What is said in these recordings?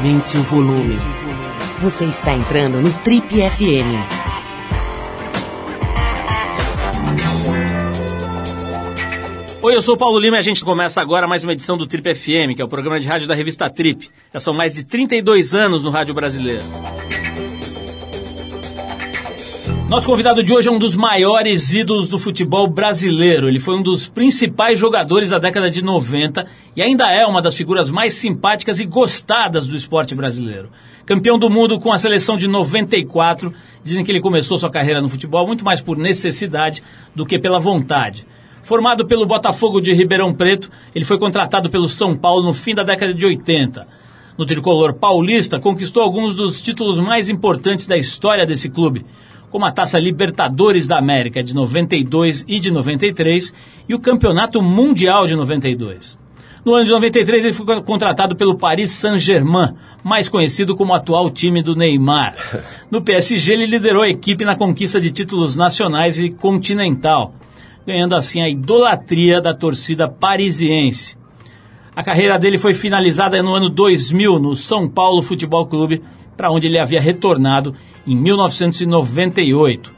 Aumente o volume. Você está entrando no Trip FM. Oi, eu sou o Paulo Lima e a gente começa agora mais uma edição do Trip FM, que é o programa de rádio da revista Trip. Já são mais de 32 anos no rádio brasileiro. Nosso convidado de hoje é um dos maiores ídolos do futebol brasileiro. Ele foi um dos principais jogadores da década de 90 e ainda é uma das figuras mais simpáticas e gostadas do esporte brasileiro. Campeão do mundo com a seleção de 94, dizem que ele começou sua carreira no futebol muito mais por necessidade do que pela vontade. Formado pelo Botafogo de Ribeirão Preto, ele foi contratado pelo São Paulo no fim da década de 80. No tricolor paulista, conquistou alguns dos títulos mais importantes da história desse clube como a Taça Libertadores da América de 92 e de 93 e o Campeonato Mundial de 92. No ano de 93 ele foi contratado pelo Paris Saint-Germain, mais conhecido como atual time do Neymar. No PSG ele liderou a equipe na conquista de títulos nacionais e continental, ganhando assim a idolatria da torcida parisiense. A carreira dele foi finalizada no ano 2000 no São Paulo Futebol Clube, para onde ele havia retornado em 1998.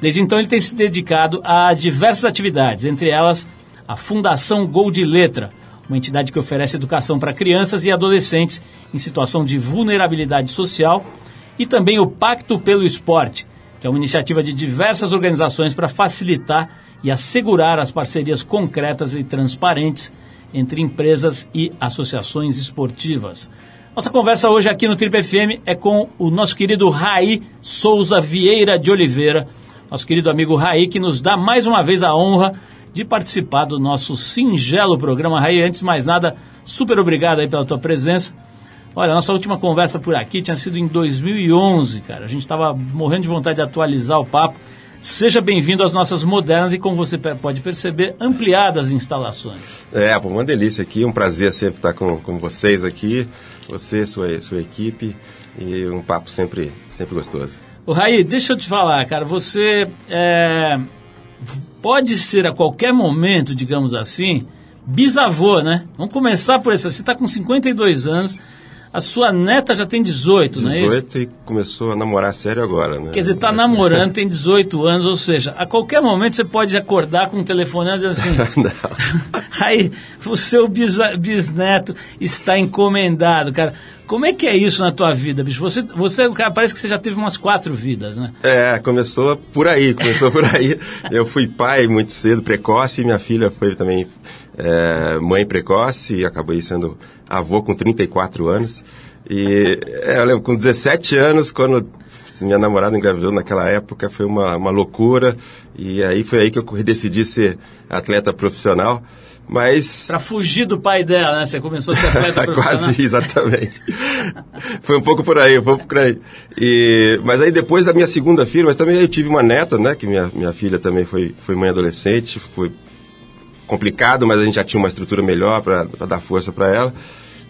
Desde então, ele tem se dedicado a diversas atividades, entre elas a Fundação Gol de Letra, uma entidade que oferece educação para crianças e adolescentes em situação de vulnerabilidade social, e também o Pacto pelo Esporte, que é uma iniciativa de diversas organizações para facilitar e assegurar as parcerias concretas e transparentes entre empresas e associações esportivas. Nossa conversa hoje aqui no Triple FM é com o nosso querido Raí Souza Vieira de Oliveira, nosso querido amigo Raí, que nos dá mais uma vez a honra de participar do nosso singelo programa. Raí, antes de mais nada, super obrigado aí pela tua presença. Olha, nossa última conversa por aqui tinha sido em 2011, cara. A gente estava morrendo de vontade de atualizar o papo. Seja bem-vindo às nossas modernas e, como você pode perceber, ampliadas instalações. É, uma delícia aqui, um prazer sempre estar com, com vocês aqui, você, sua, sua equipe, e um papo sempre, sempre gostoso. O Raí, deixa eu te falar, cara, você é, pode ser a qualquer momento, digamos assim, bisavô, né? Vamos começar por isso. Você está com 52 anos, a sua neta já tem 18, 18 não é isso? 18 e começou a namorar sério agora, né? Quer dizer, está namorando, tem 18 anos, ou seja, a qualquer momento você pode acordar com um telefone e dizer assim... Aí, o seu bisneto está encomendado, cara. Como é que é isso na tua vida, bicho? Você, você cara, parece que você já teve umas quatro vidas, né? É, começou por aí, começou por aí. Eu fui pai muito cedo, precoce, e minha filha foi também é, mãe precoce e acabei sendo avô com 34 anos. E é, eu lembro, com 17 anos, quando minha namorada engravidou naquela época, foi uma, uma loucura. E aí foi aí que eu decidi ser atleta profissional. Mas. Para fugir do pai dela, né? Você começou a ser atleta profissional. Quase, exatamente. Foi um pouco por aí, um pouco por aí. E, mas aí depois da minha segunda filha, mas também eu tive uma neta, né? Que minha, minha filha também foi, foi mãe adolescente, foi complicado, mas a gente já tinha uma estrutura melhor para dar força para ela.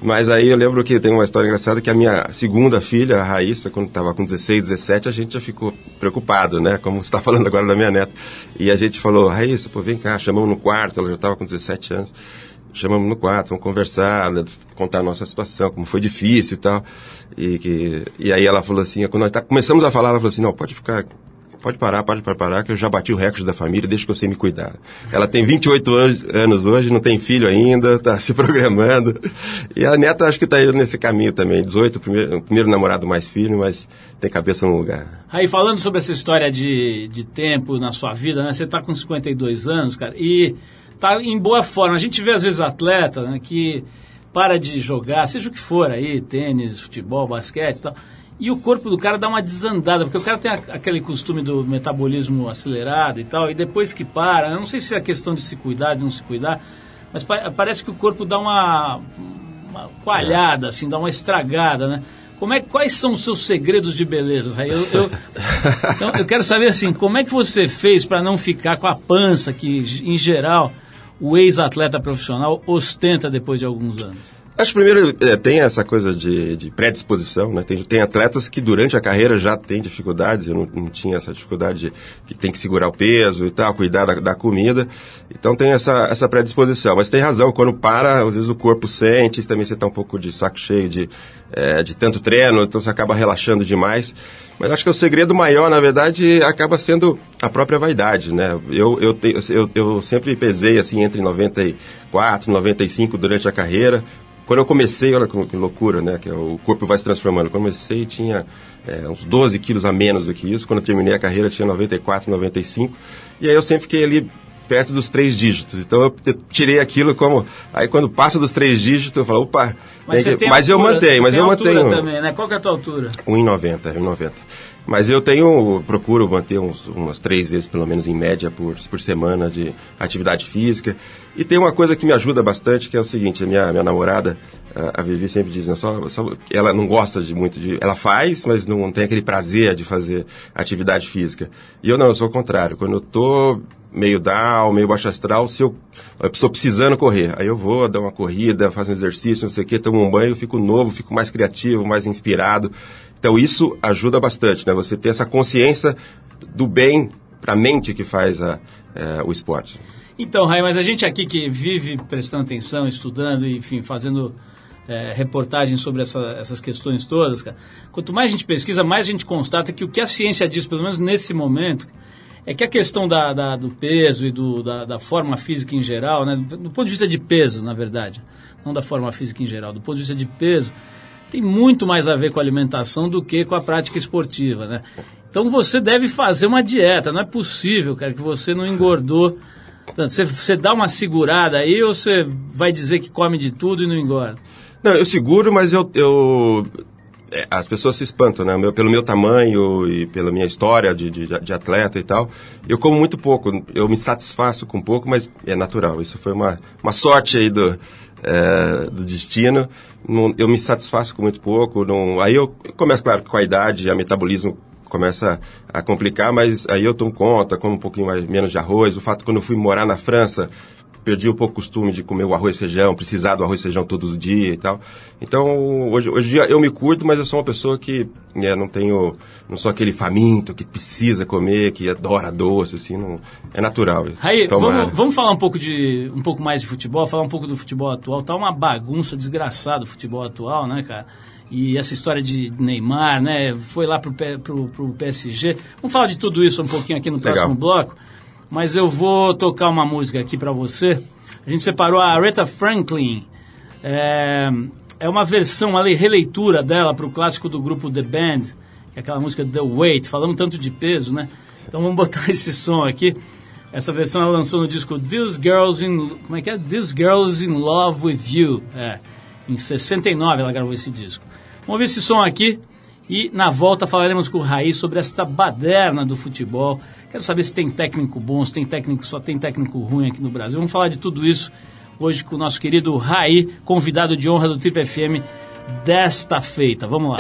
Mas aí eu lembro que tem uma história engraçada que a minha segunda filha, a Raíssa, quando estava com 16, 17, a gente já ficou preocupado, né? Como você está falando agora da minha neta. E a gente falou, Raíssa, pô, vem cá, chamamos no quarto, ela já estava com 17 anos. Chamamos no quarto, vamos conversar, né, contar a nossa situação, como foi difícil e tal. E, que, e aí ela falou assim, quando nós tá, começamos a falar, ela falou assim, não, pode ficar pode parar, pode parar, que eu já bati o recorde da família, deixa que eu sei me cuidar. Ela tem 28 anos, anos hoje, não tem filho ainda, está se programando. E a neta acho que está indo nesse caminho também. 18, primeiro, primeiro namorado mais filho, mas tem cabeça no lugar. Aí, falando sobre essa história de, de tempo na sua vida, né? Você está com 52 anos, cara, e está em boa forma. A gente vê, às vezes, atleta né, que para de jogar, seja o que for aí, tênis, futebol, basquete e tal e o corpo do cara dá uma desandada, porque o cara tem a, aquele costume do metabolismo acelerado e tal, e depois que para, eu não sei se é questão de se cuidar, de não se cuidar, mas pa parece que o corpo dá uma, uma coalhada, assim, dá uma estragada, né? Como é, quais são os seus segredos de beleza, Eu, eu, então, eu quero saber assim, como é que você fez para não ficar com a pança que, em geral, o ex-atleta profissional ostenta depois de alguns anos? Acho que primeiro é, tem essa coisa de, de predisposição, né? Tem, tem atletas que durante a carreira já têm dificuldades, eu não, não tinha essa dificuldade de, que tem que segurar o peso e tal, cuidar da, da, comida. Então tem essa, essa predisposição. Mas tem razão, quando para, às vezes o corpo sente, também você está um pouco de saco cheio de, é, de tanto treino, então você acaba relaxando demais. Mas acho que o segredo maior, na verdade, acaba sendo a própria vaidade, né? Eu, eu, eu, eu sempre pesei assim entre 94 e 95 durante a carreira. Quando eu comecei, olha que loucura, né? Que o corpo vai se transformando. Quando eu comecei, tinha é, uns 12 quilos a menos do que isso. Quando eu terminei a carreira, tinha 94, 95. E aí eu sempre fiquei ali perto dos três dígitos. Então eu tirei aquilo como. Aí quando passa dos três dígitos, eu falo, opa. Mas, que... mas altura, eu mantenho, mas eu mantenho. também, né? Qual que é a tua altura? 1,90, 1,90. Mas eu tenho, procuro manter uns, umas três vezes, pelo menos em média, por, por semana de atividade física. E tem uma coisa que me ajuda bastante, que é o seguinte, a minha, minha namorada, a, a Vivi sempre diz, né, só, só, ela não gosta de muito de... Ela faz, mas não tem aquele prazer de fazer atividade física. E eu não, eu sou o contrário. Quando eu tô meio down, meio baixo astral, se eu, eu estou precisando correr, aí eu vou dar uma corrida, faço um exercício, não sei o que, tomo um banho, fico novo, fico mais criativo, mais inspirado. Então isso ajuda bastante, né? Você ter essa consciência do bem para a mente que faz a, é, o esporte. Então, Rai, mas a gente aqui que vive prestando atenção, estudando, enfim, fazendo é, reportagens sobre essa, essas questões todas, cara, quanto mais a gente pesquisa, mais a gente constata que o que a ciência diz, pelo menos nesse momento, é que a questão da, da do peso e do, da, da, forma física em geral, né, do, ponto de vista de peso, na verdade, não da forma física em geral, do ponto de vista de peso, tem muito mais a ver com a alimentação do que com a prática esportiva, né? Então você deve fazer uma dieta, não é possível, cara, que você não engordou. Você, você dá uma segurada aí ou você vai dizer que come de tudo e não engorda? Não, eu seguro, mas eu, eu é, as pessoas se espantam, né? Meu, pelo meu tamanho e pela minha história de, de, de, atleta e tal, eu como muito pouco. Eu me satisfaço com pouco, mas é natural. Isso foi uma, uma sorte aí do, é, do destino. Não, eu me satisfaço com muito pouco. Não, aí eu começo, claro, com a idade, a metabolismo começa a complicar, mas aí eu tomo conta, como um pouquinho mais, menos de arroz. O fato quando eu fui morar na França, perdi um pouco o costume de comer o arroz e feijão, precisar do arroz e feijão todo dia e tal. Então, hoje, hoje em dia eu me curto, mas eu sou uma pessoa que né, não tenho, não sou aquele faminto que precisa comer, que adora doce, assim, não, é natural. Aí, vamos, vamos falar um pouco, de, um pouco mais de futebol, falar um pouco do futebol atual. Tá uma bagunça desgraçada o futebol atual, né, cara? E essa história de Neymar, né? Foi lá pro, pro, pro PSG. Vamos falar de tudo isso um pouquinho aqui no próximo Legal. bloco mas eu vou tocar uma música aqui para você. A gente separou a Aretha Franklin. É, é uma versão, uma releitura dela para o clássico do grupo The Band, que é aquela música The Weight, falando tanto de peso, né? Então vamos botar esse som aqui. Essa versão ela lançou no disco These Girls in... Como é que é? These Girls in Love With You. É, em 69 ela gravou esse disco. Vamos ver esse som aqui. E na volta falaremos com o Raiz sobre esta baderna do futebol. Quero saber se tem técnico bom, se tem técnico, só tem técnico ruim aqui no Brasil. Vamos falar de tudo isso hoje com o nosso querido Raí, convidado de honra do Trip FM desta feita. Vamos lá.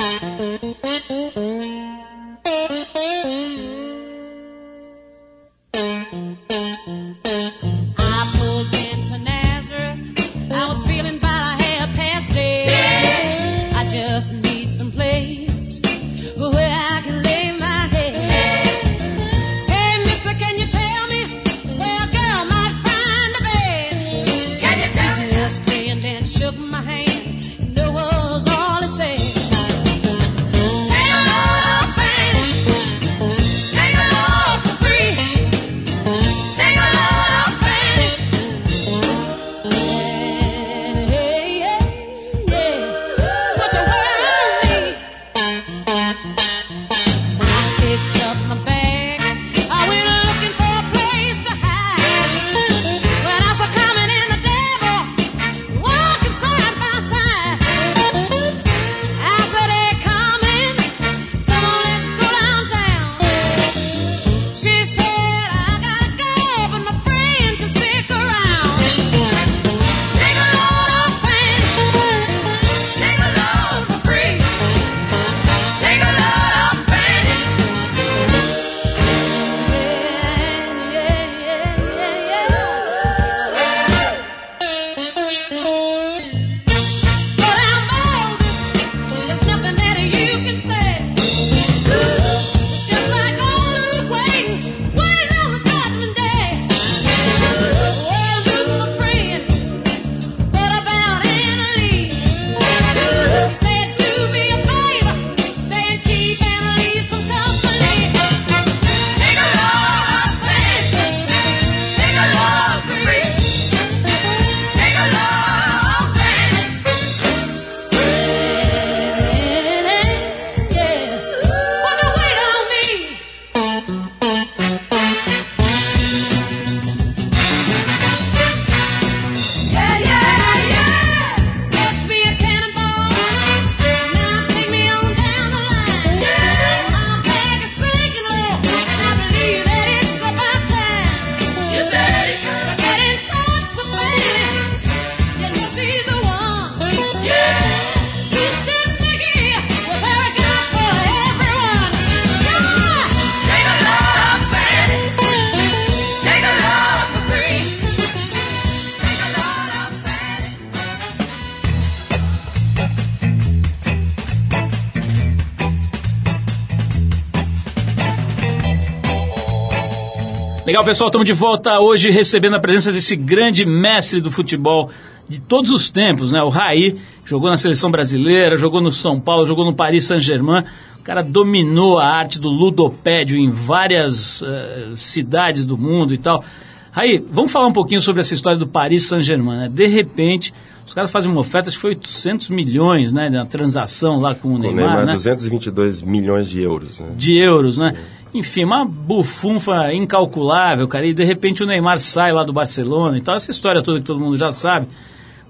Legal, pessoal, estamos de volta hoje recebendo a presença desse grande mestre do futebol de todos os tempos, né? O Raí, jogou na seleção brasileira, jogou no São Paulo, jogou no Paris Saint-Germain. O cara dominou a arte do ludopédio em várias uh, cidades do mundo e tal. Raí, vamos falar um pouquinho sobre essa história do Paris Saint-Germain, né? De repente, os caras fazem uma oferta, acho que foi 800 milhões, né? Na transação lá com o Com o Neymar, Neymar, né? 222 milhões de euros. Né? de euros, né? Enfim, uma bufunfa incalculável, cara. E de repente o Neymar sai lá do Barcelona e tal. Essa história toda que todo mundo já sabe.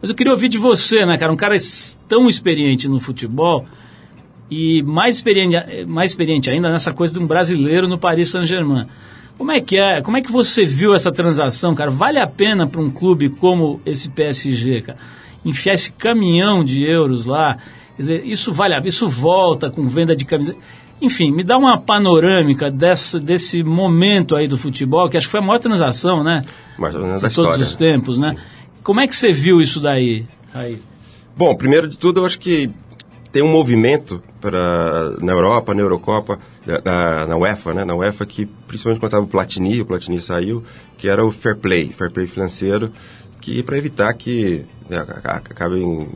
Mas eu queria ouvir de você, né, cara? Um cara tão experiente no futebol e mais experiente, mais experiente ainda nessa coisa de um brasileiro no Paris Saint-Germain. Como é que é? Como é que você viu essa transação, cara? Vale a pena para um clube como esse PSG, cara? Enfiar esse caminhão de euros lá? Quer dizer, isso vale a isso volta com venda de camiseta. Enfim, me dá uma panorâmica dessa, desse momento aí do futebol, que acho que foi a maior transação, né? Mais ou menos De da todos história. os tempos, né? Como é que você viu isso daí? Aí? Bom, primeiro de tudo, eu acho que tem um movimento para na Europa, na Eurocopa, na- na, UEFA, né? Na UEFA que principalmente quando estava o Platini, o Platini saiu, que era o fair play, fair play financeiro, que para evitar que né, ac- ac- acabem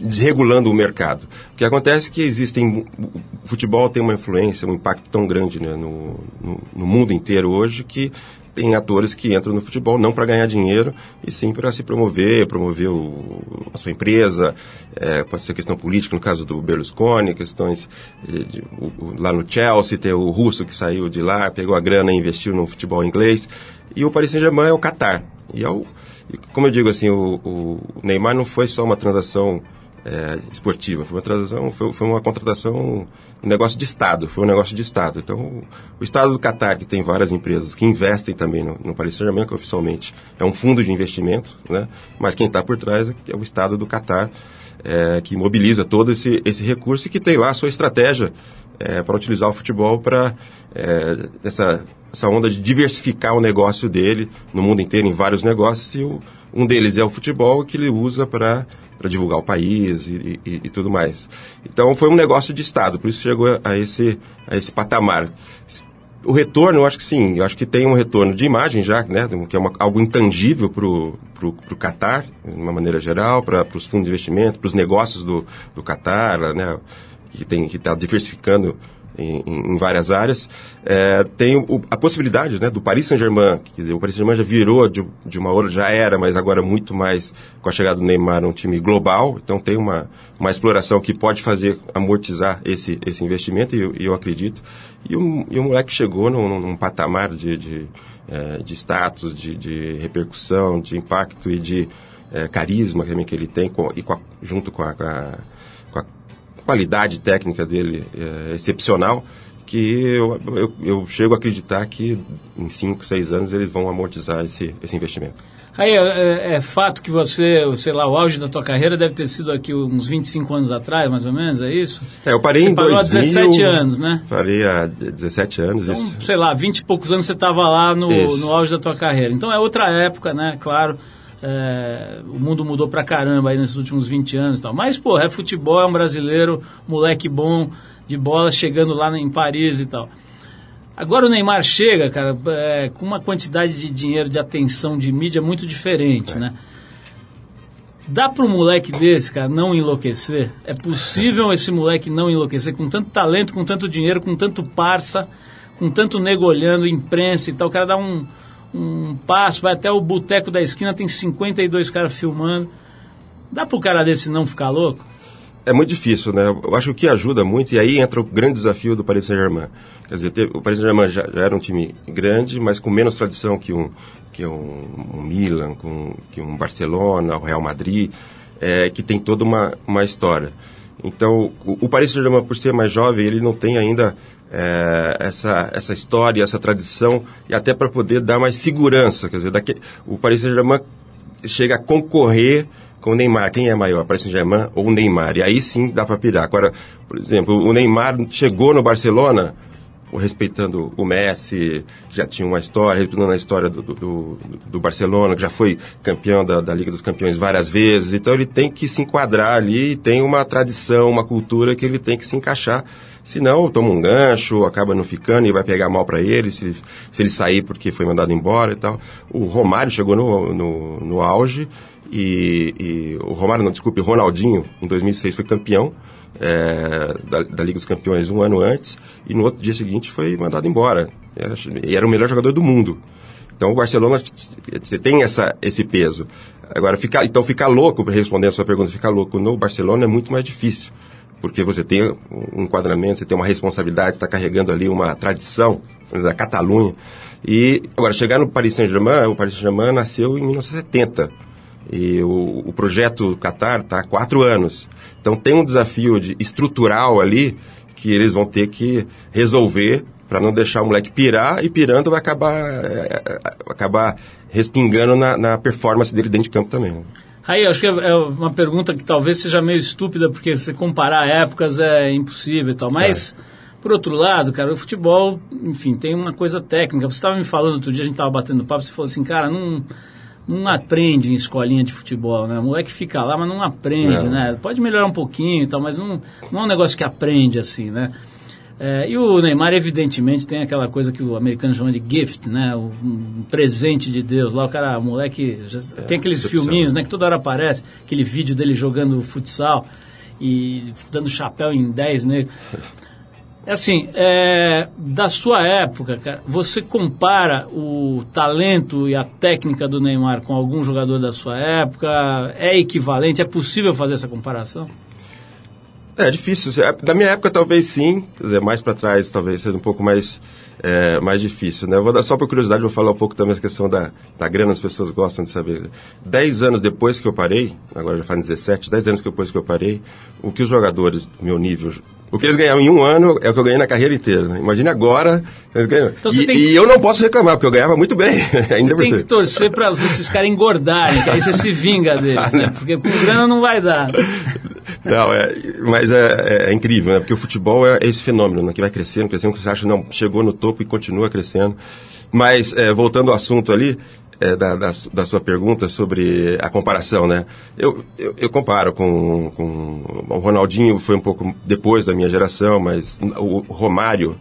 desregulando o mercado. O que acontece é que existem o futebol tem uma influência, um impacto tão grande né, no, no, no mundo inteiro hoje que tem atores que entram no futebol não para ganhar dinheiro, e sim para se promover, promover o, a sua empresa. É, pode ser questão política, no caso do Berlusconi, questões eh, de, o- o- lá no Chelsea, tem o russo que saiu de lá, pegou a grana e investiu no futebol inglês. E o Paris Saint-Germain é o Qatar. E, é o, e como eu digo assim, o, o Neymar não foi só uma transação é, esportiva. Foi uma transação, foi, foi uma contratação, um negócio de Estado, foi um negócio de Estado. Então, o, o Estado do Catar, que tem várias empresas que investem também no, no Paris Saint-Germain, que oficialmente é um fundo de investimento, né? mas quem está por trás é o Estado do Catar, é, que mobiliza todo esse, esse recurso e que tem lá a sua estratégia é, para utilizar o futebol para é, essa, essa onda de diversificar o negócio dele no mundo inteiro, em vários negócios, e o, um deles é o futebol que ele usa para divulgar o país e, e- e tudo mais. Então foi um negócio de Estado, por isso chegou a esse, a esse patamar. O retorno, eu acho que sim, eu acho que tem um retorno de imagem já, né, que é uma- algo intangível para o pro, Qatar, de uma maneira geral, para os fundos de investimento, para os negócios do, do Qatar, né, que tem que está diversificando em, em- várias áreas. É, tem o- a possibilidade né, do Paris Saint-Germain, dizer, o Paris Saint-Germain já virou de, de uma hora, já era, mas agora muito mais com a chegada do Neymar, um time global, então tem uma, uma exploração que pode fazer amortizar esse, esse investimento, e eu, eu acredito. E o, e o moleque chegou num, num- patamar de, de, eh, de status, de, de repercussão, de impacto e de eh, carisma também que ele tem, com- e com a- junto com a com a qualidade técnica dele é, excepcional, que eu, eu, eu chego a acreditar que em 5, 6 anos eles vão amortizar esse, esse investimento. Aí é, é- é fato que você, sei lá, o auge da tua carreira deve ter sido aqui uns 25 anos atrás, mais ou menos, é isso? É, eu parei você em parou 2000, há 17 anos, né? Parei há 17 anos, Então, isso. sei lá, 20 e poucos anos você estava lá no, Isso. no auge da tua carreira. Então é outra época, né? Claro, é, o mundo mudou pra caramba aí nesses últimos 20 anos e tal. Mas, pô, é futebol, é um brasileiro, moleque bom, de bola, chegando lá em Paris e tal. Agora o Neymar chega, cara, é, com uma quantidade de dinheiro, de atenção, de mídia muito diferente, né? Dá para um moleque desse, cara, não enlouquecer? É possível esse moleque não enlouquecer com tanto talento, com tanto dinheiro, com tanto parça, com tanto nego olhando, imprensa e tal. O cara dá um, um passo, vai até o boteco da esquina, tem 52 caras filmando. Dá para o cara desse não ficar louco? É muito difícil, né? Eu acho que o que ajuda muito, e aí entra o grande desafio do Paris Saint-Germain. Quer dizer, teve- o Paris Saint-Germain já, já era um time grande, mas com menos tradição que um, que um, um Milan, com, que um Barcelona, o Real Madrid, é, que tem toda uma, uma história. Então, o, o Paris Saint-Germain, por ser mais jovem, ele não tem ainda é, essa, essa história, essa tradição, e até para poder dar mais segurança. Quer dizer, daqui, o Paris Saint-Germain chega a concorrer com o Neymar. Quem é maior, Paris Saint-Germain ou o Neymar? E aí sim dá para pirar. Agora, por exemplo, o Neymar chegou no Barcelona, respeitando o Messi, que já tinha uma história, respeitando a história do, do, do Barcelona, que já foi campeão da, da, Liga dos Campeões várias vezes. Então ele tem que se enquadrar ali, tem uma tradição, uma cultura que ele tem que se encaixar. Senão toma um gancho, acaba não ficando e vai pegar mal para ele se, se ele sair porque foi mandado embora e tal. O Romário chegou no, no, no auge e, e, o Romário, não, desculpe, Ronaldinho, em 2006 foi campeão é, da, da, Liga dos Campeões um ano antes e no outro dia seguinte foi mandado embora. E era o melhor jogador do mundo. Então o Barcelona tem essa, esse peso. Agora, ficar, então ficar louco, respondendo a sua pergunta, ficar louco no Barcelona é muito mais difícil. Porque você tem um enquadramento, você tem uma responsabilidade, você está carregando ali uma tradição da Catalunha. E, agora, chegar no Paris Saint-Germain, o Paris Saint-Germain nasceu em 1970. E o, o projeto Qatar está há quatro anos. Então tem um desafio de, estrutural ali que eles vão ter que resolver para não deixar o moleque pirar e pirando vai acabar, é, acabar respingando na, na, performance dele dentro de campo também. Né? Aí, acho que é, é uma pergunta que talvez seja meio estúpida, porque você comparar épocas é impossível e tal, mas, é. por outro lado, cara, o futebol, enfim, tem uma coisa técnica. Você estava me falando outro dia, a gente estava batendo papo, você falou assim, cara, não não aprende em escolinha de futebol, né? O moleque fica lá, mas não aprende, né? Pode melhorar um pouquinho e tal, mas não, não é um negócio que aprende assim, né? É, e o Neymar, evidentemente, tem aquela coisa que o americano chama de gift, né? Um presente de Deus. Lá o cara, o moleque, é, tem aqueles filminhos, né? Que toda hora aparece, aquele vídeo dele jogando futsal e dando chapéu em 10 negros. É assim, é, da sua época, cara, você compara o talento e a técnica do Neymar com algum jogador da sua época? É equivalente? É possível fazer essa comparação? É difícil. Da minha época, talvez sim. Quer dizer, mais para trás, talvez seja um pouco mais, é, mais difícil. Né? vou dar, só por curiosidade, vou falar um pouco também a questão da, da grana, as pessoas gostam de saber. Dez anos depois que eu parei, agora já faz 17, dez anos depois que eu parei, o que os jogadores do meu nível o que eles ganharam em um ano é o que eu ganhei na carreira inteira. Né? Imagina agora. Então, e, tem... e, eu não posso reclamar, porque eu ganhava muito bem. Ainda você tem que torcer para esses caras engordarem, que aí você se vinga deles, né? Porque com grana não vai dar. Não, é, mas é, é, é, incrível, né? Porque o futebol é esse fenômeno, né? Que vai crescendo, crescendo, que você acha, não, chegou no topo e continua crescendo. Mas, é, voltando ao assunto ali, é, da, da, da, sua pergunta sobre a comparação, né? Eu, eu, eu, comparo com, com... O Ronaldinho foi um pouco depois da minha geração, mas o Romário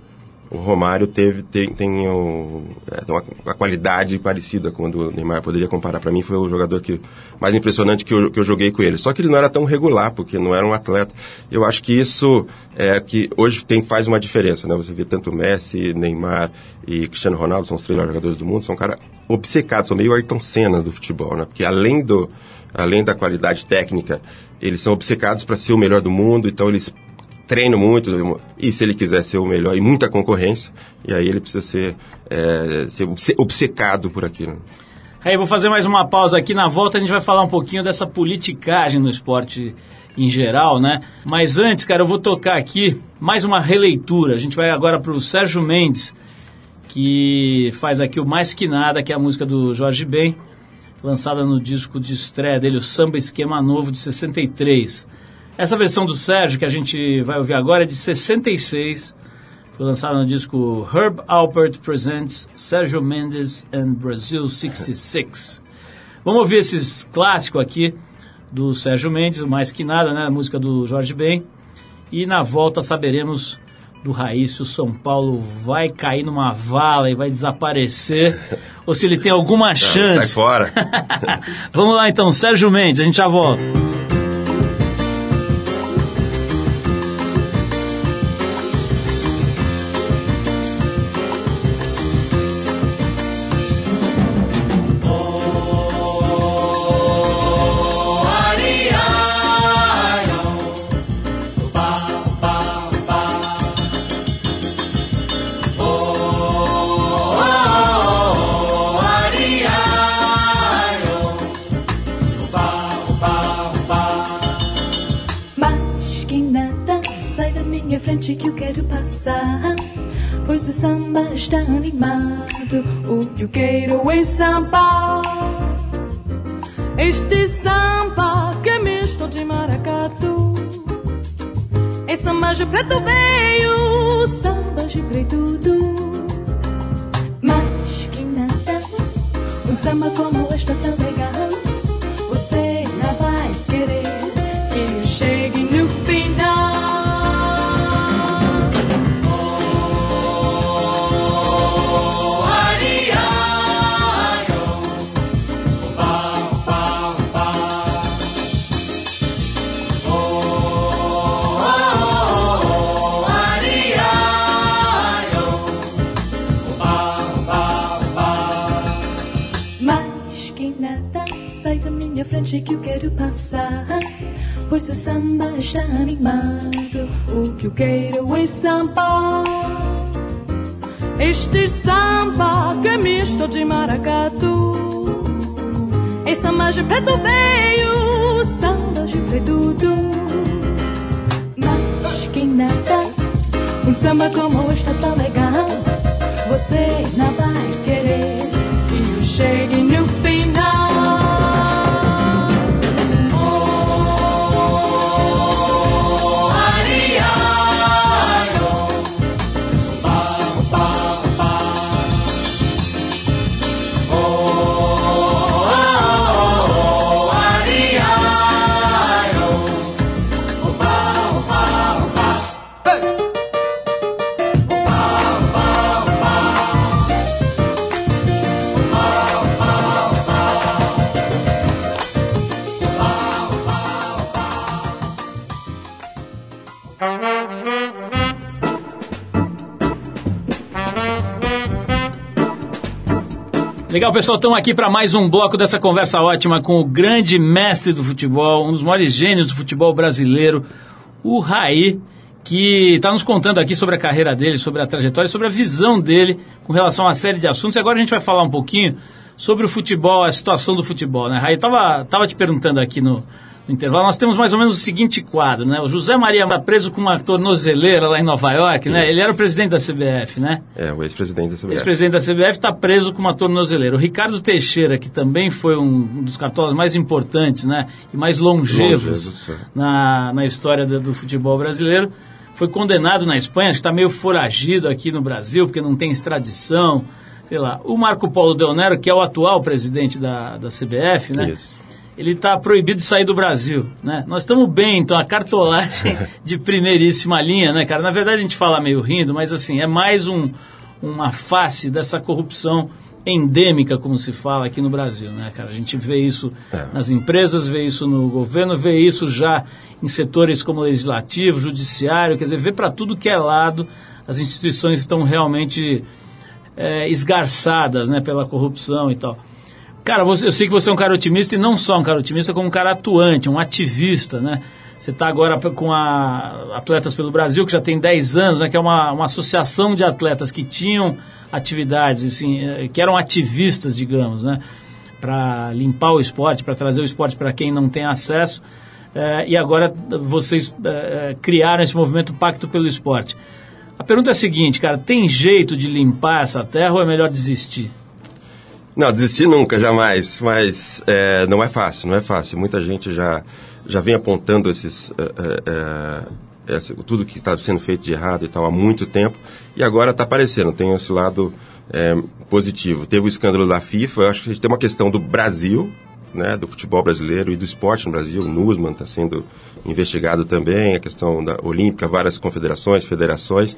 o Romário teve, tem, tem um, é, uma, uma, qualidade parecida com a do Neymar. Poderia comparar. Para mim, foi o jogador que, mais impressionante que eu, que eu joguei com ele. Só que ele não era tão regular, porque não era um atleta. Eu acho que isso é que hoje tem, faz uma diferença. Né? Você vê tanto Messi, Neymar e Cristiano Ronaldo, são os três melhores jogadores do mundo, são caras obcecados, são meio Ayrton Senna do futebol. Né? Porque além, do, além da qualidade técnica, eles são obcecados para ser o melhor do mundo, então eles treino muito, e se ele quiser ser o melhor, e muita concorrência, e aí ele precisa ser, é, ser obcecado por aquilo. Aí vou fazer mais uma pausa aqui, na volta a gente vai falar um pouquinho dessa politicagem no esporte em geral, né? Mas antes, cara, eu vou tocar aqui mais uma releitura. A gente vai agora para o Sérgio Mendes, que faz aqui o Mais Que Nada, que é a música do Jorge Ben, lançada no disco de estreia dele, o Samba Esquema Novo, de 63. Essa versão do Sérgio que a gente vai ouvir agora é de 66. Foi lançada no disco Herb Alpert Presents Sérgio Mendes and Brazil 66. Vamos ouvir esses clássicos aqui do Sérgio Mendes, mais que nada, né? A música do Jorge Ben. E na volta saberemos do Raiz se o São Paulo vai cair numa vala e vai desaparecer ou se ele tem alguma chance. Não, sai fora. Vamos lá então, Sérgio Mendes, a gente já volta. noite que eu quero passar. Pois o samba está animado. O que eu quero é samba. Este samba que é misto de maracatu. É samba de preto veio, samba de preto Mais que nada, um samba como esta também. Que eu quero passar. Pois o samba está animado. O que eu quero é samba. Este samba que é misto de maracatu. É samba de preto veio, samba de preto. Mas que nada, um samba como este é tão legal. Você não pessoal, estamos aqui para mais um bloco dessa conversa ótima com o grande mestre do futebol, um dos maiores gênios do futebol brasileiro, o Raí, que está nos contando aqui sobre a carreira dele, sobre a trajetória, sobre a visão dele com relação a uma série de assuntos. E agora a gente vai falar um pouquinho sobre o futebol, a situação do futebol, né? Raí, tava, tava te perguntando aqui no, intervalo, nós temos mais ou menos o seguinte quadro, né? O José Maria está preso com uma tornozeleira lá em Nova York, né? Ele era o presidente da CBF, né? É, o ex-presidente da CBF. Ex-presidente da CBF está preso com uma tornozeleira. O Ricardo Teixeira, que também foi um dos cartolas mais importantes, né? E mais longevos, longevos é. na, na história do, do futebol brasileiro, foi condenado na Espanha, está meio foragido aqui no Brasil, porque não tem extradição, sei lá. O Marco Polo Del Nero, que é o atual presidente da, da CBF, né? Isso ele está proibido de sair do Brasil, né? Nós estamos bem, então, a cartolagem de primeiríssima linha, né, cara? Na verdade, a gente fala meio rindo, mas, assim, é mais um, uma face dessa corrupção endêmica, como se fala aqui no Brasil, né, cara? A gente vê isso é. nas empresas, vê isso no governo, vê isso já em setores como legislativo, judiciário, quer dizer, vê para tudo que é lado, as instituições estão realmente é, esgarçadas, né, pela corrupção e tal. Cara, você, eu sei que você é um cara otimista e não só um cara otimista, como um cara atuante, um ativista, né? Você está agora com a Atletas pelo Brasil, que já tem 10 anos, né? Que é uma, uma associação de atletas que tinham atividades, assim, eh, que eram ativistas, digamos, né? Para limpar o esporte, para trazer o esporte para quem não tem acesso. É, e agora vocês é, criaram esse movimento Pacto pelo Esporte. A pergunta é a seguinte, cara, tem jeito de limpar essa terra ou é melhor desistir? Não, desistir nunca, jamais. Mas é, não é fácil, não é fácil. Muita gente já, já vem apontando esses, é, é, tudo que está sendo feito de errado e tal há muito tempo. E agora está aparecendo, tem esse lado é, positivo. Teve o escândalo da FIFA, eu acho que a gente tem uma questão do Brasil, né, do futebol brasileiro e do esporte no Brasil. O Nusman está sendo investigado também, a questão da Olímpica, várias confederações, federações.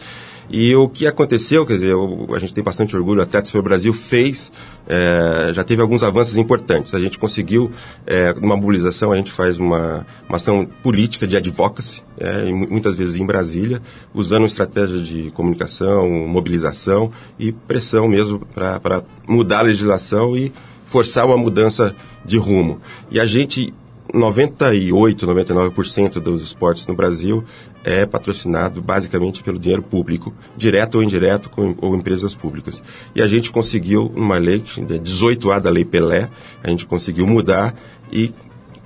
E o que aconteceu, quer dizer, a gente tem bastante orgulho, o Atletas pelo Brasil fez, é, já teve alguns avanços importantes. A gente conseguiu, é, mobilização, a gente faz uma, uma ação política de advocacy, é, muitas vezes em Brasília, usando estratégia de comunicação, mobilização e pressão mesmo para mudar a legislação e forçar uma mudança de rumo. E a gente 98, 99% dos esportes no Brasil é patrocinado basicamente pelo dinheiro público, direto ou indireto, com, ou empresas públicas. E a gente conseguiu, numa lei, 18A da Lei Pelé, a gente conseguiu mudar e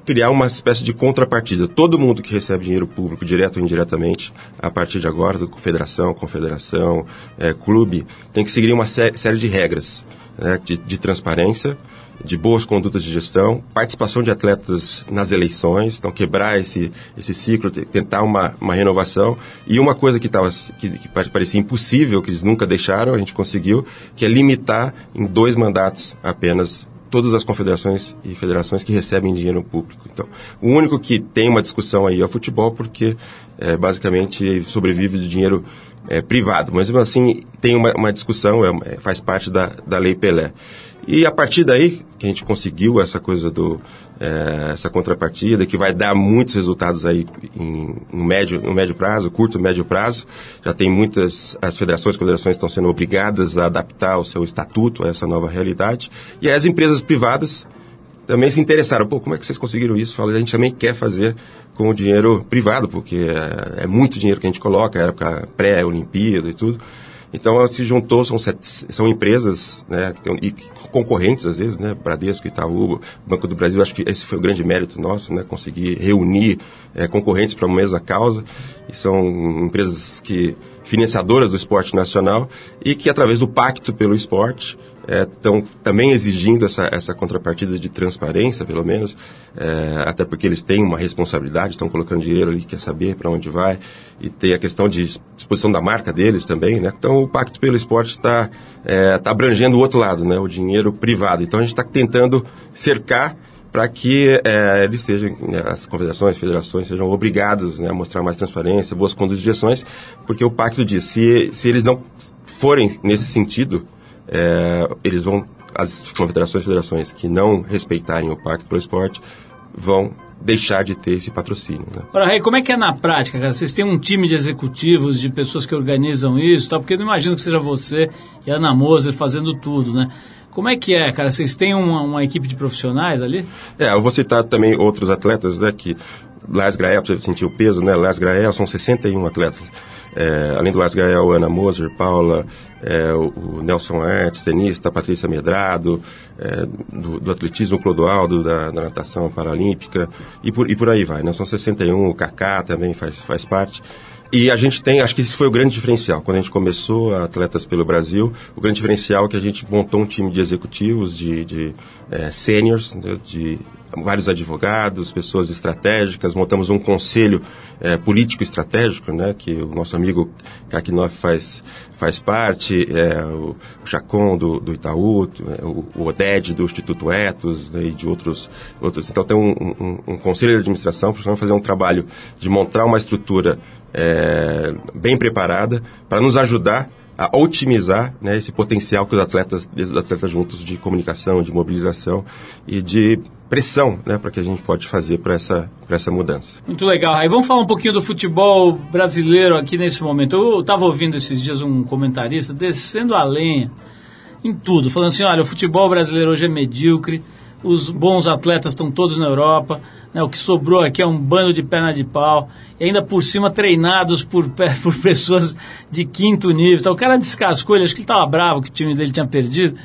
criar uma espécie de contrapartida. Todo mundo que recebe dinheiro público, direto ou indiretamente, a partir de agora, confederação, confederação, é, clube, tem que seguir uma sé série de regras né, de, de transparência, de boas condutas de gestão, participação de atletas nas eleições, então quebrar esse, esse ciclo, tentar uma, uma renovação. E uma coisa que, tava, que, que parecia impossível, que eles nunca deixaram, a gente conseguiu, que é limitar em dois mandatos apenas todas as confederações e federações que recebem dinheiro público. Então, o único que tem uma discussão aí é o futebol, porque é, basicamente sobrevive de dinheiro é, privado. Mas, assim, tem uma, uma discussão, é, faz parte da, da Lei Pelé. E a partir daí que a gente conseguiu essa coisa do é, essa contrapartida que vai dar muitos resultados aí em, no médio no médio prazo, curto médio prazo. Já tem muitas as federações, confederações estão sendo obrigadas a adaptar o seu estatuto a essa nova realidade e as empresas privadas também se interessaram. Pô, como é que vocês conseguiram isso? Falei, a gente também quer fazer com o dinheiro privado, porque é, é muito dinheiro que a gente coloca, época pré-Olimpíada e tudo. Então se juntou, são, são empresas, né, que tem, e concorrentes às vezes, né, Bradesco, Itaú, Banco do Brasil, acho que esse foi o grande mérito nosso, né, conseguir reunir é, concorrentes para uma mesma causa, e são empresas que financiadoras do esporte nacional e que através do pacto pelo esporte estão é, também exigindo essa, essa contrapartida de transparência, pelo menos, é, até porque eles têm uma responsabilidade, estão colocando dinheiro ali, quer saber para onde vai, e tem a questão de exposição da marca deles também, né? Então o Pacto pelo Esporte está é, tá abrangendo o outro lado, né? O dinheiro privado. Então a gente está tentando cercar para que é, eles sejam, né, as confederações, federações sejam obrigados né, a mostrar mais transparência, boas condutas de gestões, porque o pacto diz, se, se eles não forem nesse sentido, é, eles vão, as confederações e federações que não respeitarem o Pacto pelo Esporte vão deixar de ter esse patrocínio. Né? Ora, como é que é na prática, cara? Vocês têm um time de executivos, de pessoas que organizam isso, tá? porque eu não imagino que seja você e a Ana Moser fazendo tudo, né? Como é que é, cara? Vocês têm uma, uma, equipe de profissionais ali? É, eu vou citar também outros atletas, né, que Lars Grael, para você sentir o peso, né? Lars Grael são 61 atletas. É, além do Lars Gael, Ana Moser, Paula, é, o, Nelson Artes, tenista, Patrícia Medrado, é, do, do, atletismo Clodoaldo, da, da, natação paralímpica, e por, e por aí vai. Né? São 61, o Kaká também faz, faz parte. E a gente tem, acho que esse foi o grande diferencial. Quando a gente começou a Atletas pelo Brasil, o grande diferencial é que a gente montou um time de executivos, de, de é, seniors, de vários advogados, pessoas estratégicas, montamos um conselho é, político estratégico, né, que o nosso amigo Kakinoff faz, faz parte, é, o, Chacon do, do Itaú, é, o, o Oded do Instituto Etos né, e de outros, outros. Então tem um, um, um conselho de administração para fazer um trabalho de montar uma estrutura é, bem preparada para nos ajudar a otimizar né, esse potencial que os atletas, os atletas juntos de comunicação, de mobilização e de pressão né, para que a gente pode fazer para essa, essa mudança. Muito legal. Aí vamos falar um pouquinho do futebol brasileiro aqui nesse momento. Eu estava ouvindo esses dias um comentarista descendo a lenha em tudo, falando assim, olha, o futebol brasileiro hoje é medíocre, os bons atletas estão todos na Europa, né, o que sobrou aqui é um bando de perna de pau, e ainda por cima treinados por, por pessoas de quinto nível. Então o cara descascou, ele acho que ele estava bravo que o time dele tinha perdido.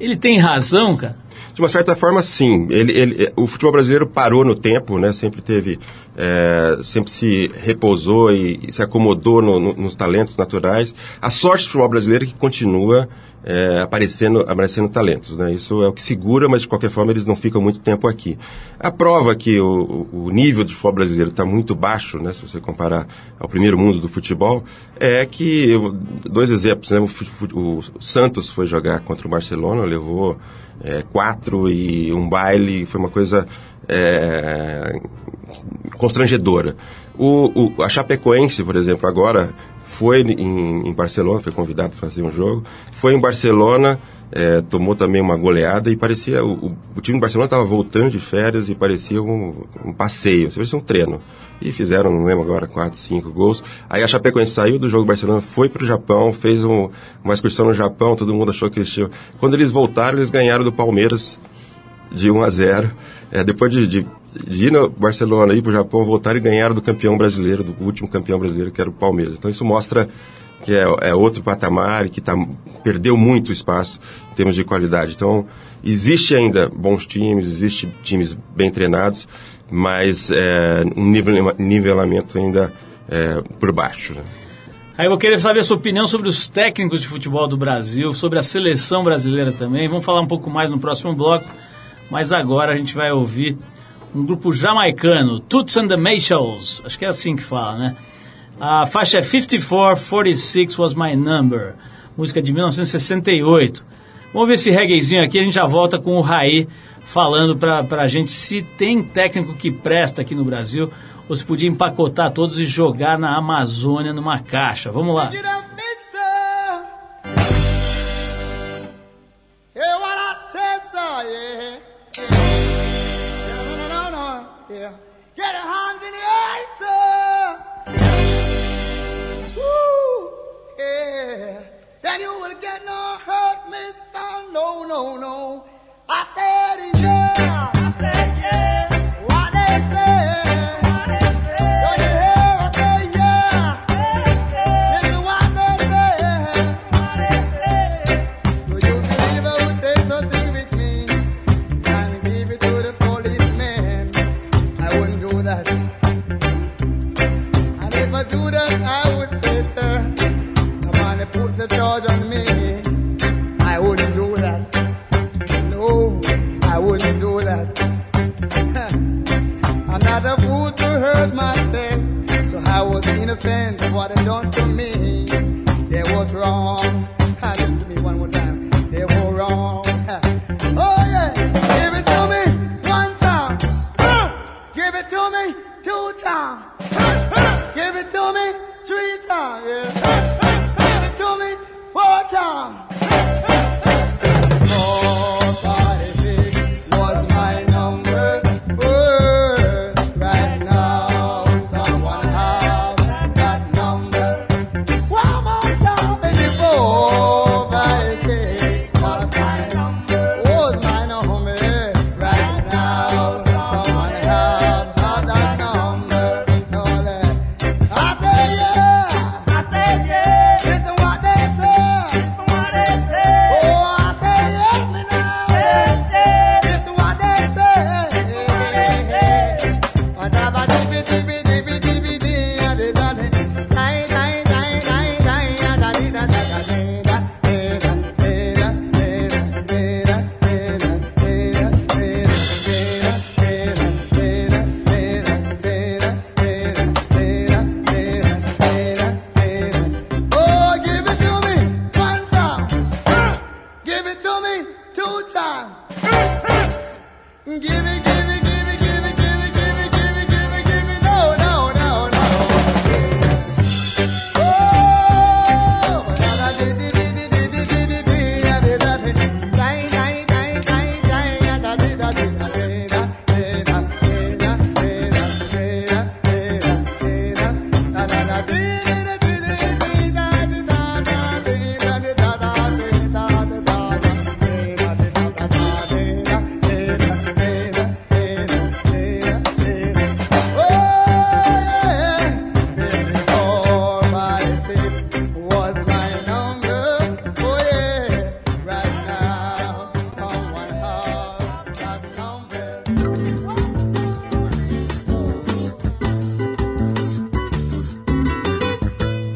Ele tem razão, cara. De uma certa forma, sim. Ele, ele, o futebol brasileiro parou no tempo, né? Sempre teve, é, sempre se repousou e, e se acomodou no, no, nos talentos naturais. A sorte do futebol brasileiro é que continua é, aparecendo, aparecendo talentos, né? Isso é o que segura, mas de qualquer forma eles não ficam muito tempo aqui. A prova que o, o nível de futebol brasileiro está muito baixo, né? Se você comparar ao primeiro mundo do futebol, é que dois exemplos, né? O, o, Santos foi jogar contra o Barcelona, levou é, quatro e um baile, foi uma coisa é, constrangedora. O, o, a Chapecoense, por exemplo, agora foi em, em Barcelona, foi convidado para fazer um jogo, foi em Barcelona, é, tomou também uma goleada e parecia. O, o time do Barcelona estava voltando de férias e parecia um, um passeio, parecia um treino. E fizeram, não lembro agora, quatro, cinco gols. Aí a Chapecoense saiu do jogo do Barcelona, foi para o Japão, fez um, uma excursão no Japão, todo mundo achou que eles tinham. Quando eles voltaram, eles ganharam do Palmeiras de 1 a 0. É, depois de, de, de, ir no Barcelona, ir para o Japão, voltar e ganhar do campeão brasileiro, do último campeão brasileiro, que era o Palmeiras. Então isso mostra que é, é outro patamar e que tá, perdeu muito espaço em termos de qualidade. Então, existe ainda bons times, existe times bem treinados, mas é, um nivelamento ainda é, por baixo. Né? Aí eu querer saber a sua opinião sobre os técnicos de futebol do Brasil, sobre a seleção brasileira também. Vamos falar um pouco mais no próximo bloco, mas agora a gente vai ouvir um grupo jamaicano, Toots and the Mayshals, acho que é assim que fala, né? A faixa é 5446 Was My Number, música de 1968. Vamos ver esse reggaezinho aqui, a gente já volta com o Raí falando pra, pra gente se tem técnico que presta aqui no Brasil ou se podia empacotar todos e jogar na Amazônia numa caixa. Vamos lá. No hurt, mister. No, no, no. I said, yeah. yours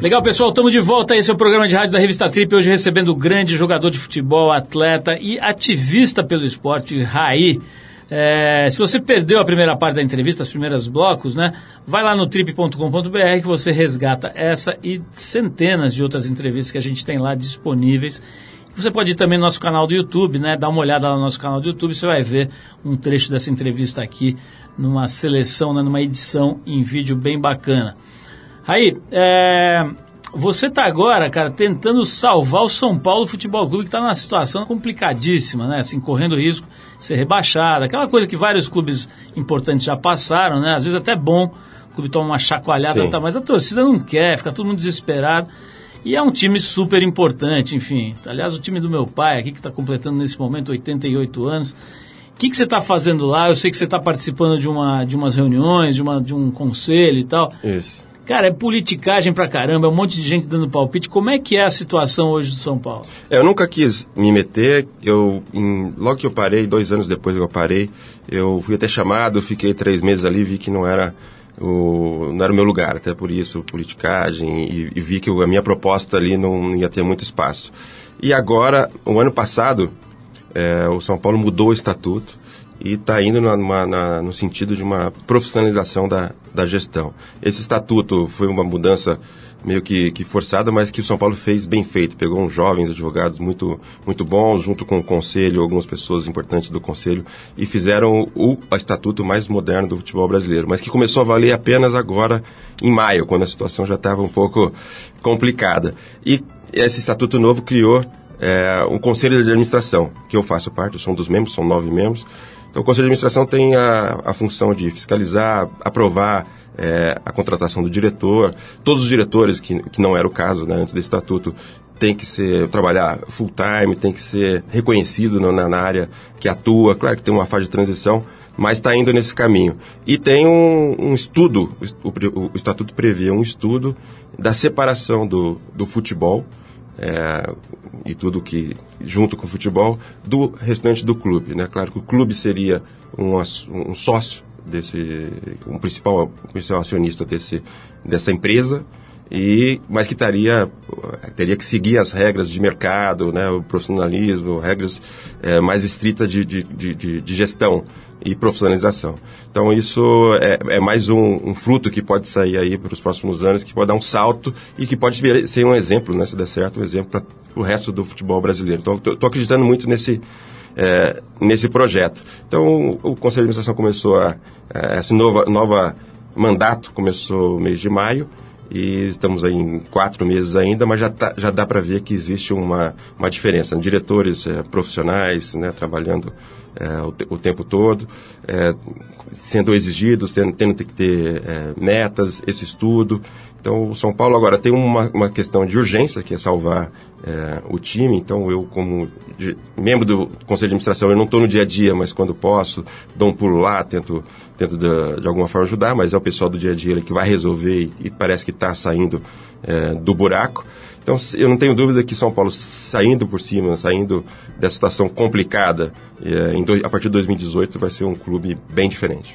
Legal, pessoal, estamos de volta. Esse é o programa de rádio da Revista Trip. Hoje recebendo o grande jogador de futebol, atleta e ativista pelo esporte, Raí. É, se você perdeu a primeira parte da entrevista, os primeiros blocos, né? Vai lá no trip.com.br que você resgata essa e centenas de outras entrevistas que a gente tem lá disponíveis. Você pode ir também no nosso canal do YouTube, né? Dá uma olhada lá no nosso canal do YouTube, você vai ver um trecho dessa entrevista aqui numa seleção, né? numa edição em vídeo bem bacana. Aí, é, você está agora, cara, tentando salvar o São Paulo Futebol Clube, que está numa situação complicadíssima, né? Assim, correndo risco de ser rebaixado. Aquela coisa que vários clubes importantes já passaram, né? Às vezes até bom, o clube toma uma chacoalhada, tá, mas a torcida não quer, fica todo mundo desesperado. E é um time super importante, enfim. Aliás, o time do meu pai aqui, que está completando nesse momento 88 anos. O que, que você está fazendo lá? Eu sei que você está participando de, uma, de umas reuniões, de, uma, de um conselho e tal. Isso. Cara, é politicagem pra caramba, é um monte de gente dando palpite. Como é que é a situação hoje do São Paulo? É, eu nunca quis me meter. Eu, em- logo que eu parei, dois anos depois que eu parei, eu fui até chamado, fiquei três meses ali, vi que não era o, não era o meu lugar, até por isso, politicagem, e, e vi que a minha proposta ali não ia ter muito espaço. E agora, o ano passado, é, o São Paulo mudou o estatuto e está indo na- numa- na- no sentido de uma profissionalização da, da gestão. Esse estatuto foi uma mudança meio que, que forçada, mas que o São Paulo fez bem feito. Pegou uns jovens advogados muito, muito bons, junto com o conselho, algumas pessoas importantes do conselho, e fizeram o, o estatuto mais moderno do futebol brasileiro, mas que começou a valer apenas agora, em maio, quando a situação já estava um pouco complicada. E esse estatuto novo criou é, um conselho de administração, que eu faço parte, eu sou um dos membros, são nove membros. Então, o conselho de administração tem a, a função de fiscalizar, aprovar é, a contratação do diretor. Todos os diretores, que, que não era o caso né, antes do estatuto, tem que ser trabalhar full time, tem que ser reconhecido na, na área que atua. Claro que tem uma fase de transição, mas está indo nesse caminho. E tem um, um estudo, o, o, o estatuto prevê um estudo da separação do, do futebol é, e tudo que junto com o futebol do restante do clube, né? Claro que o clube seria um, um sócio desse, um principal, um principal acionista desse, dessa empresa e mas que estaria teria que seguir as regras de mercado, né, o profissionalismo, regras eh, mais estritas de, de, de- de gestão e profissionalização. Então isso é, é mais um, um fruto que pode sair aí para os próximos anos, que pode dar um salto e que pode vir- ser um exemplo, né, se der certo, um exemplo para o resto do futebol brasileiro. Então estou acreditando muito nesse é, nesse projeto. Então, o Conselho de Administração começou a, a- esse nova, nova mandato começou no mês de maio e estamos aí em quatro meses ainda, mas já, tá- já dá para ver que existe uma, uma diferença. Diretores é, profissionais, né, trabalhando é, o, o tempo todo, é, sendo exigidos, tendo, tendo que ter é, metas, esse estudo. Então, o São Paulo agora tem uma, uma questão de urgência, que é salvar é, o time. Então, eu, como de- membro do Conselho de Administração, eu não estou no dia a dia, mas quando posso, dou um pulo lá, tento, tento de, de alguma forma ajudar, mas é o pessoal do dia a dia que vai resolver e, e parece que está saindo é, do buraco. Então, eu não tenho dúvida que São Paulo saindo por cima, saindo dessa situação complicada, dois- a partir de 2018 vai ser um clube bem diferente.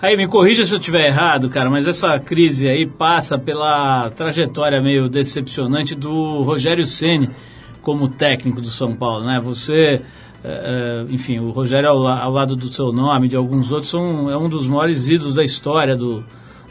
Aí, me corrija se eu estiver errado, cara, mas essa crise aí passa pela trajetória meio decepcionante do Rogério Ceni como técnico do São Paulo, né? Você, eh, eh, enfim, o Rogério ao, la- ao lado do seu nome, de alguns outros, é um dos maiores ídolos da história do,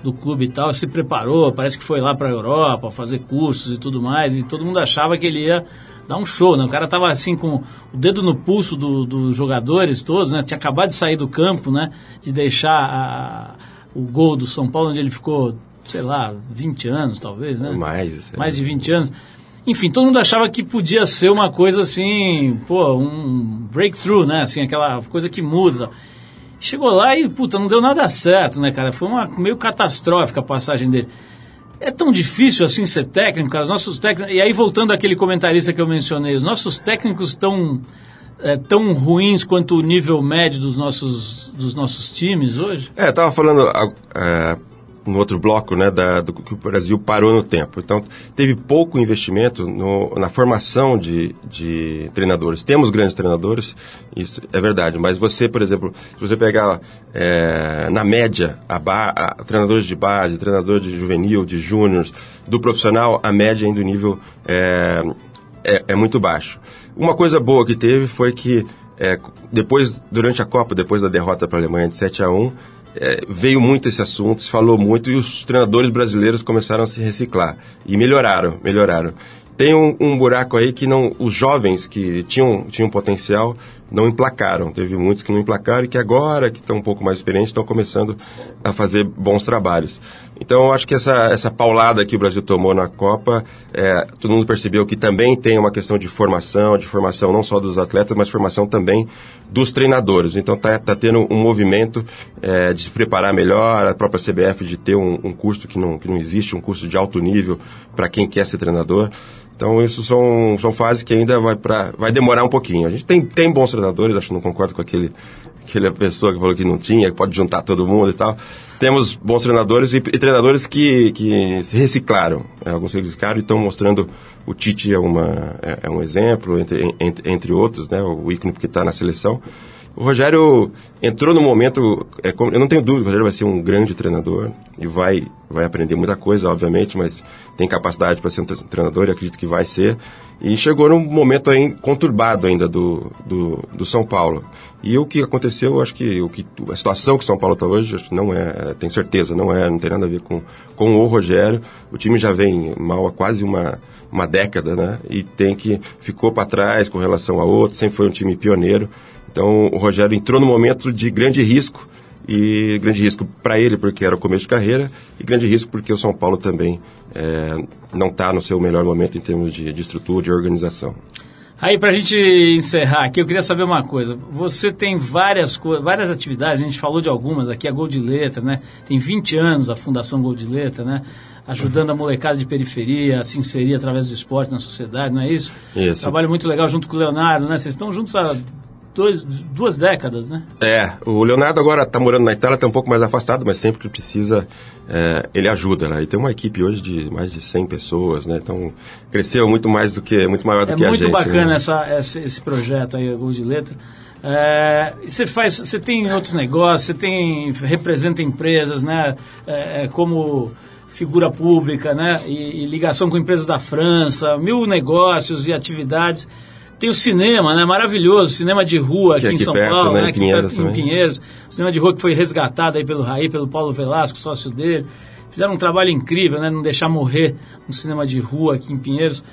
do clube e tal. Se preparou, parece que foi lá para a Europa fazer cursos e tudo mais, e todo mundo achava que ele ia dar um show, né? O cara tava assim com o dedo no pulso do- dos jogadores todos, né? Tinha acabado de sair do campo, né? De deixar a- o gol do São Paulo, onde ele ficou, sei lá, 20 anos talvez, né? Mais. Mais de 20 anos. Enfim, todo mundo achava que podia ser uma coisa assim, pô, um breakthrough, né? Assim, aquela coisa que muda. Chegou lá e, puta, não deu nada certo, né, cara? Foi uma meio catastrófica a passagem dele. É tão difícil assim ser técnico, cara. Os nossos técnicos. E aí, voltando àquele comentarista que eu mencionei, os nossos técnicos estão é, tão ruins quanto o nível médio dos nossos, dos nossos times hoje? É, eu tava falando é, no outro bloco, né, da, do que o Brasil parou no tempo. Então, teve pouco investimento no, na formação de, de treinadores. Temos grandes treinadores, isso é verdade, mas você, por exemplo, se você pegar é, na média a, ba, a treinadores de base, treinador de juvenil, de júnior, do profissional, a média ainda do nível é, é, é muito baixo. Uma coisa boa que teve foi que é, depois, durante a Copa, depois da derrota para a Alemanha de 7 a 1 é, veio muito esse assunto, se falou muito e os treinadores brasileiros começaram a se reciclar e melhoraram, melhoraram. Tem um, um buraco aí que não, os jovens que tinham, tinham potencial não emplacaram. Teve muitos que não emplacaram e que agora, que estão um pouco mais experientes, estão começando a fazer bons trabalhos. Então, eu acho que essa, essa paulada que o Brasil tomou na Copa, é, todo mundo percebeu que também tem uma questão de formação, de formação não só dos atletas, mas formação também dos treinadores. Então, está tá tendo um movimento é, de se preparar melhor, a própria CBF de ter um, um curso que não, que não existe, um curso de alto nível para quem quer ser treinador. Então, isso são, são fases que ainda vai, pra, vai demorar um pouquinho. A gente tem, tem bons treinadores, acho que não concordo com aquele, aquela pessoa que falou que não tinha, que pode juntar todo mundo e tal. Temos bons treinadores e, e treinadores que, que se reciclaram. É, alguns se reciclaram e estão mostrando. O Tite é, uma, é, é um exemplo, entre, entre, entre outros, né, o ícone que está na seleção. O Rogério entrou no momento, é, eu não tenho dúvida, o Rogério vai ser um grande treinador e vai, vai aprender muita coisa, obviamente, mas tem capacidade para ser um tre- treinador e acredito que vai ser. E chegou num momento aí conturbado ainda do, do, do São Paulo. E o que aconteceu, eu acho que, o que a situação que São Paulo está hoje, acho que não é, tenho certeza, não é, não tem nada a ver com, com o Rogério. O time já vem mal há quase uma, uma década, né? E tem que ficou para trás com relação a outros, sempre foi um time pioneiro. Então o Rogério entrou num momento de grande risco e grande risco para ele porque era o começo de carreira e grande risco porque o São Paulo também é, não está no seu melhor momento em termos de, de estrutura, de organização. Aí, pra gente encerrar aqui, eu queria saber uma coisa. Você tem várias, várias atividades, a gente falou de algumas aqui, a Gol de Letra, né? Tem 20 anos a Fundação Gol de Letra, né? Ajudando a molecada de periferia a se inserir através do esporte na sociedade, não é isso? Isso. Trabalho muito legal junto com o Leonardo, né? Vocês estão juntos há dois, duas décadas, né? É, o Leonardo agora está morando na Itália, está um pouco mais afastado, mas sempre que precisa, é, ele ajuda, né? E tem uma equipe hoje de mais de 100 pessoas, né? Então, cresceu muito mais do que, muito maior do É que a gente. muito bacana né? essa, esse, esse projeto aí, Gol de Letra. É, você faz, você tem outros negócios, você tem representa empresas, né? É, é, como figura pública, né? E, e ligação com empresas da França, mil negócios e atividades. Tem o cinema, né? Maravilhoso, cinema de rua aqui, é em aqui São perto, Paulo, né? né? Em Aqui Pinheiros perto, em. Pinheiros. Cinema de rua que foi resgatado aí pelo Raí, pelo Paulo Velasco, sócio dele. Fizeram um trabalho incrível, né? Não deixar morrer um cinema de rua aqui em Pinheiros.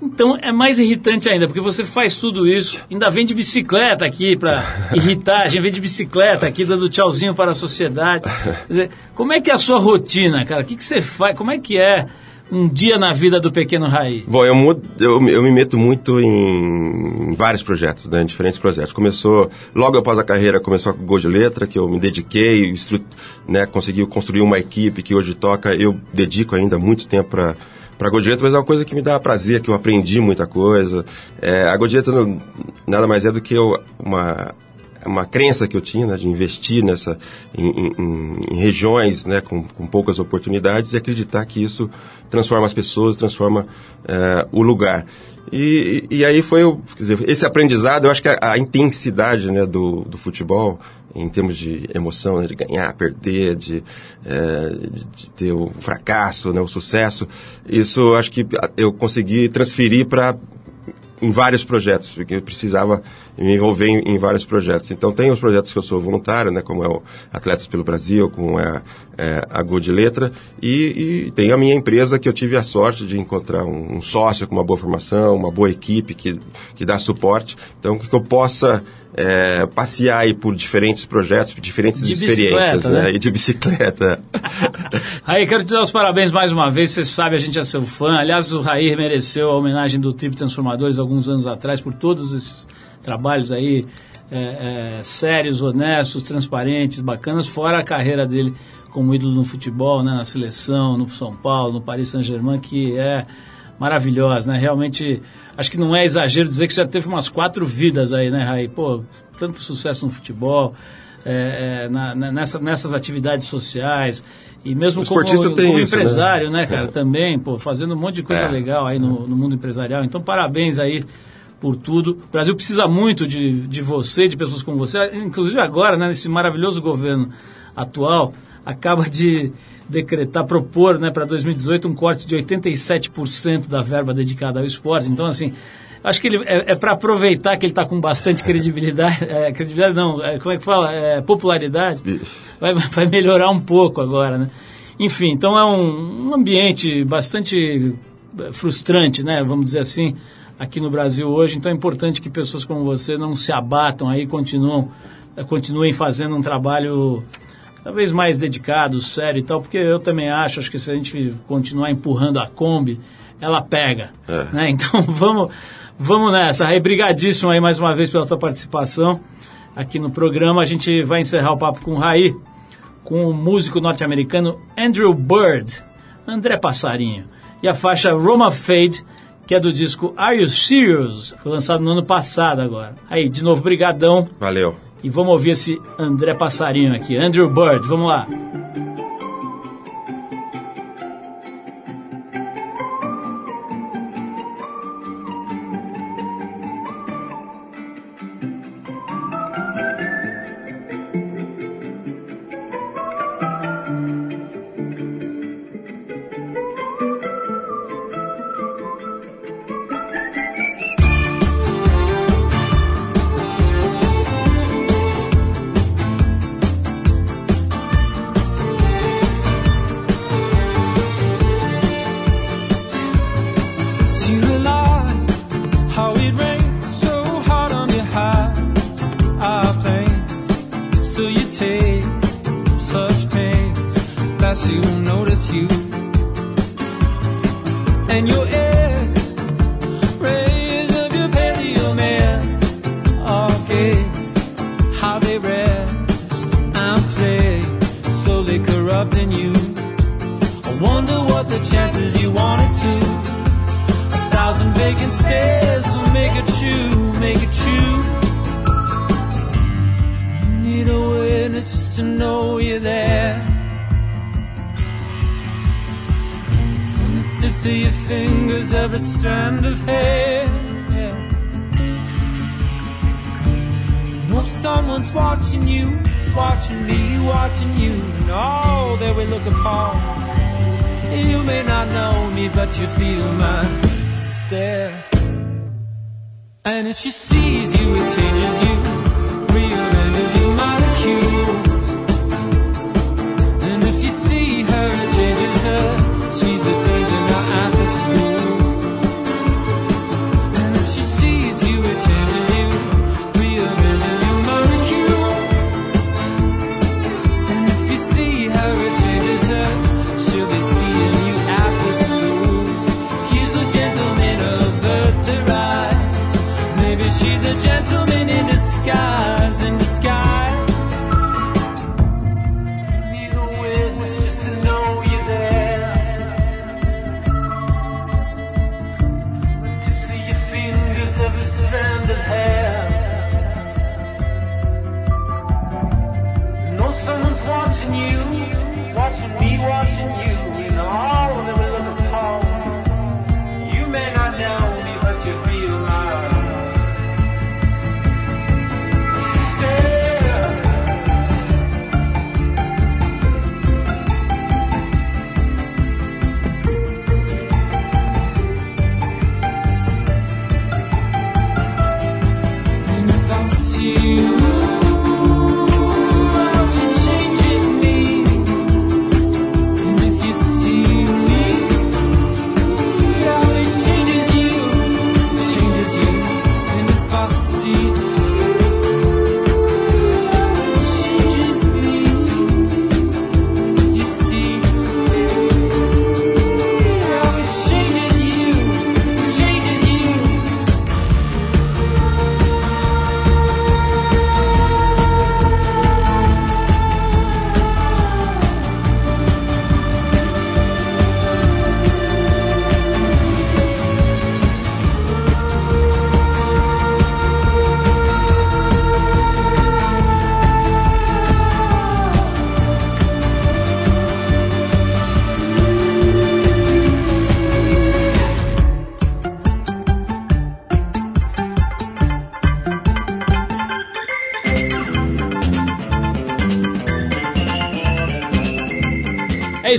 Então é mais irritante ainda, porque você faz tudo isso, ainda vem de bicicleta aqui para irritar, a gente vem de bicicleta aqui dando tchauzinho para a sociedade. Quer dizer, como é que é a sua rotina, cara? O que, que você faz? Como é que é um dia na vida do pequeno Raí? Bom, eu, mudo- eu, eu me meto muito em, em vários projetos, né, em diferentes projetos. Começou, logo após a carreira, começou com o Gol de Letra, que eu me dediquei, instru, né, consegui construir uma equipe que hoje toca. Eu dedico ainda muito tempo para para Letra, mas é uma coisa que me dá prazer, que eu aprendi muita coisa. É, a não- nada mais é do que uma uma crença que eu tinha né, de investir nessa em- em- em regiões né, com, com poucas oportunidades e acreditar que isso transforma as pessoas, transforma eh, o lugar. E, e aí foi quer dizer, esse aprendizado, eu acho que a, a intensidade né, do, do futebol, em termos de emoção, né, de ganhar, perder, de, eh, de, ter o fracasso, né, o sucesso, isso acho que eu consegui transferir para em vários projetos, porque eu precisava me envolver em, em vários projetos. Então, tem os projetos que eu sou voluntário, né, como é o Atletas pelo Brasil, como é, é a Gol de Letra, e, e tem a minha empresa que eu tive a sorte de encontrar um, um sócio com uma boa formação, uma boa equipe que, que dá suporte. Então, que eu possa é, passear aí por diferentes projetos, por diferentes De experiências, bicicleta, né? E de bicicleta. Raí, quero te dar os parabéns mais uma vez. Você sabe, a gente é seu fã. Aliás, o Raí mereceu a homenagem do Trip Transformadores alguns anos atrás por todos esses trabalhos aí é, é, sérios, honestos, transparentes, bacanas, fora a carreira dele como ídolo no futebol, né, na seleção, no São Paulo, no Paris Saint-Germain, que é maravilhosa, né? Realmente, acho que não é exagero dizer que já teve umas quatro vidas aí, né, Raí? Pô, tanto sucesso no futebol, é, é, na- na- nessa- nessas atividades sociais e mesmo como, como isso, né? empresário, né, cara, É. também, pô, fazendo um monte de coisa É. legal aí no, no mundo empresarial. Então, parabéns aí por tudo. O Brasil precisa muito de, de você, de pessoas como você, inclusive agora, né, nesse maravilhoso governo atual, acaba de decretar, propor né, para 2018 um corte de 87% da verba dedicada ao esporte. Então, assim, acho que ele é, para aproveitar que ele está com bastante credibilidade, é, credibilidade não, é, como é que fala? É, popularidade, vai, vai melhorar um pouco agora, né? Enfim, então é um, um ambiente bastante eh, frustrante, né? Vamos dizer assim, aqui no Brasil hoje. Então é importante que pessoas como você não se abatam aí, continuam, eh, continuem fazendo um trabalho talvez mais dedicado, sério e tal, porque eu também acho, acho que se a gente continuar empurrando a Kombi, ela pega, É. né? Então vamos, vamos nessa. Aí, brigadíssimo aí mais uma vez pela tua participação aqui no programa. A gente vai encerrar o papo com o Raí, com o músico norte-americano Andrew Bird, André Passarinho, e a faixa Roma Fade, que é do disco Are You Serious? Foi lançado no ano passado agora. Aí, de novo, brigadão. Valeu. E vamos ouvir esse André Passarinho aqui. Andrew Bird, vamos lá.